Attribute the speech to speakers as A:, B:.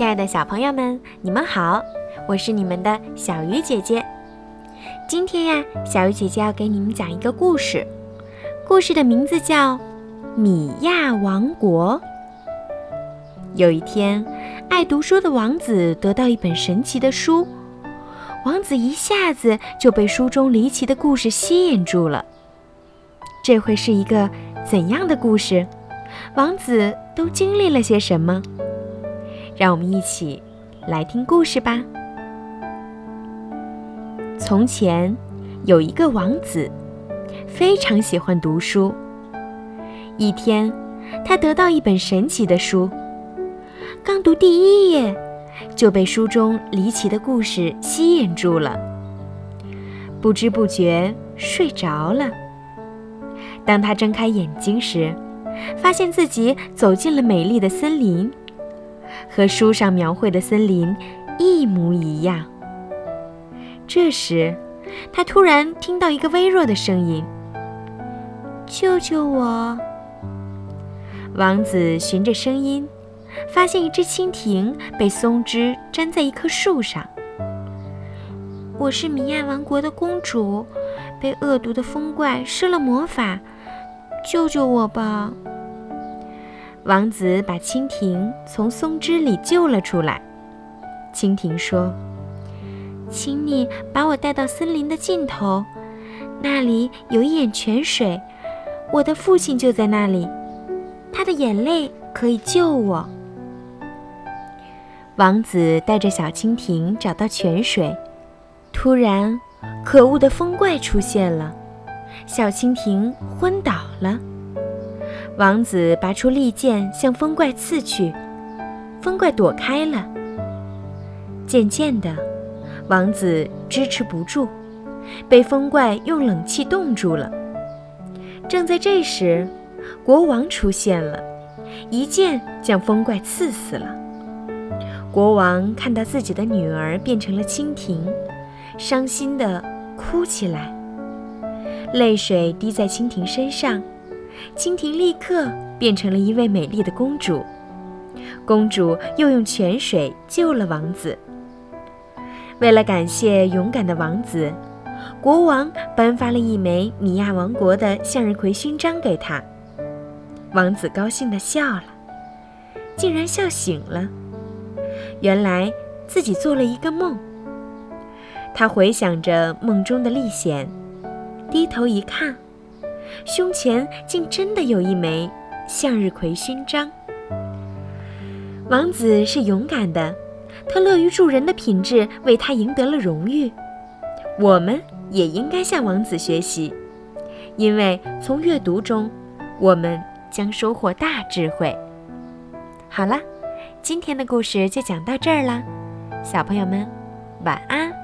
A: 亲爱的小朋友们，你们好，我是你们的小鱼姐姐。今天呀，小鱼姐姐要给你们讲一个故事，故事的名字叫《米亚王国》。有一天，爱读书的王子得到一本神奇的书，王子一下子就被书中离奇的故事吸引住了。这会是一个怎样的故事？王子都经历了些什么？让我们一起来听故事吧。从前有一个王子，非常喜欢读书。一天，他得到一本神奇的书，刚读第一页，就被书中离奇的故事吸引住了，不知不觉睡着了。当他睁开眼睛时，发现自己走进了美丽的森林，和书上描绘的森林一模一样。这时，他突然听到一个微弱的声音：“救救我！”王子循着声音，发现一只蜻蜓被松枝粘在一棵树上。“我是米亚王国的公主，被恶毒的风怪施了魔法，救救我吧！”王子把蜻蜓从松枝里救了出来。蜻蜓说：“请你把我带到森林的尽头，那里有一眼泉水，我的父亲就在那里，他的眼泪可以救我。”王子带着小蜻蜓找到泉水，突然，可恶的风怪出现了，小蜻蜓昏倒了。王子拔出利剑向风怪刺去，风怪躲开了。渐渐的，王子支持不住，被风怪用冷气冻住了。正在这时，国王出现了，一剑将风怪刺死了。国王看到自己的女儿变成了蜻蜓，伤心的哭起来，泪水滴在蜻蜓身上。蜻蜓立刻变成了一位美丽的公主，公主又用泉水救了王子。为了感谢勇敢的王子，国王颁发了一枚米亚王国的向日葵勋章给他。王子高兴地笑了，竟然笑醒了。原来自己做了一个梦。他回想着梦中的历险，低头一看。胸前竟真的有一枚向日葵勋章。王子是勇敢的，他乐于助人的品质为他赢得了荣誉。我们也应该向王子学习，因为从阅读中，我们将收获大智慧。好了，今天的故事就讲到这儿了，小朋友们，晚安。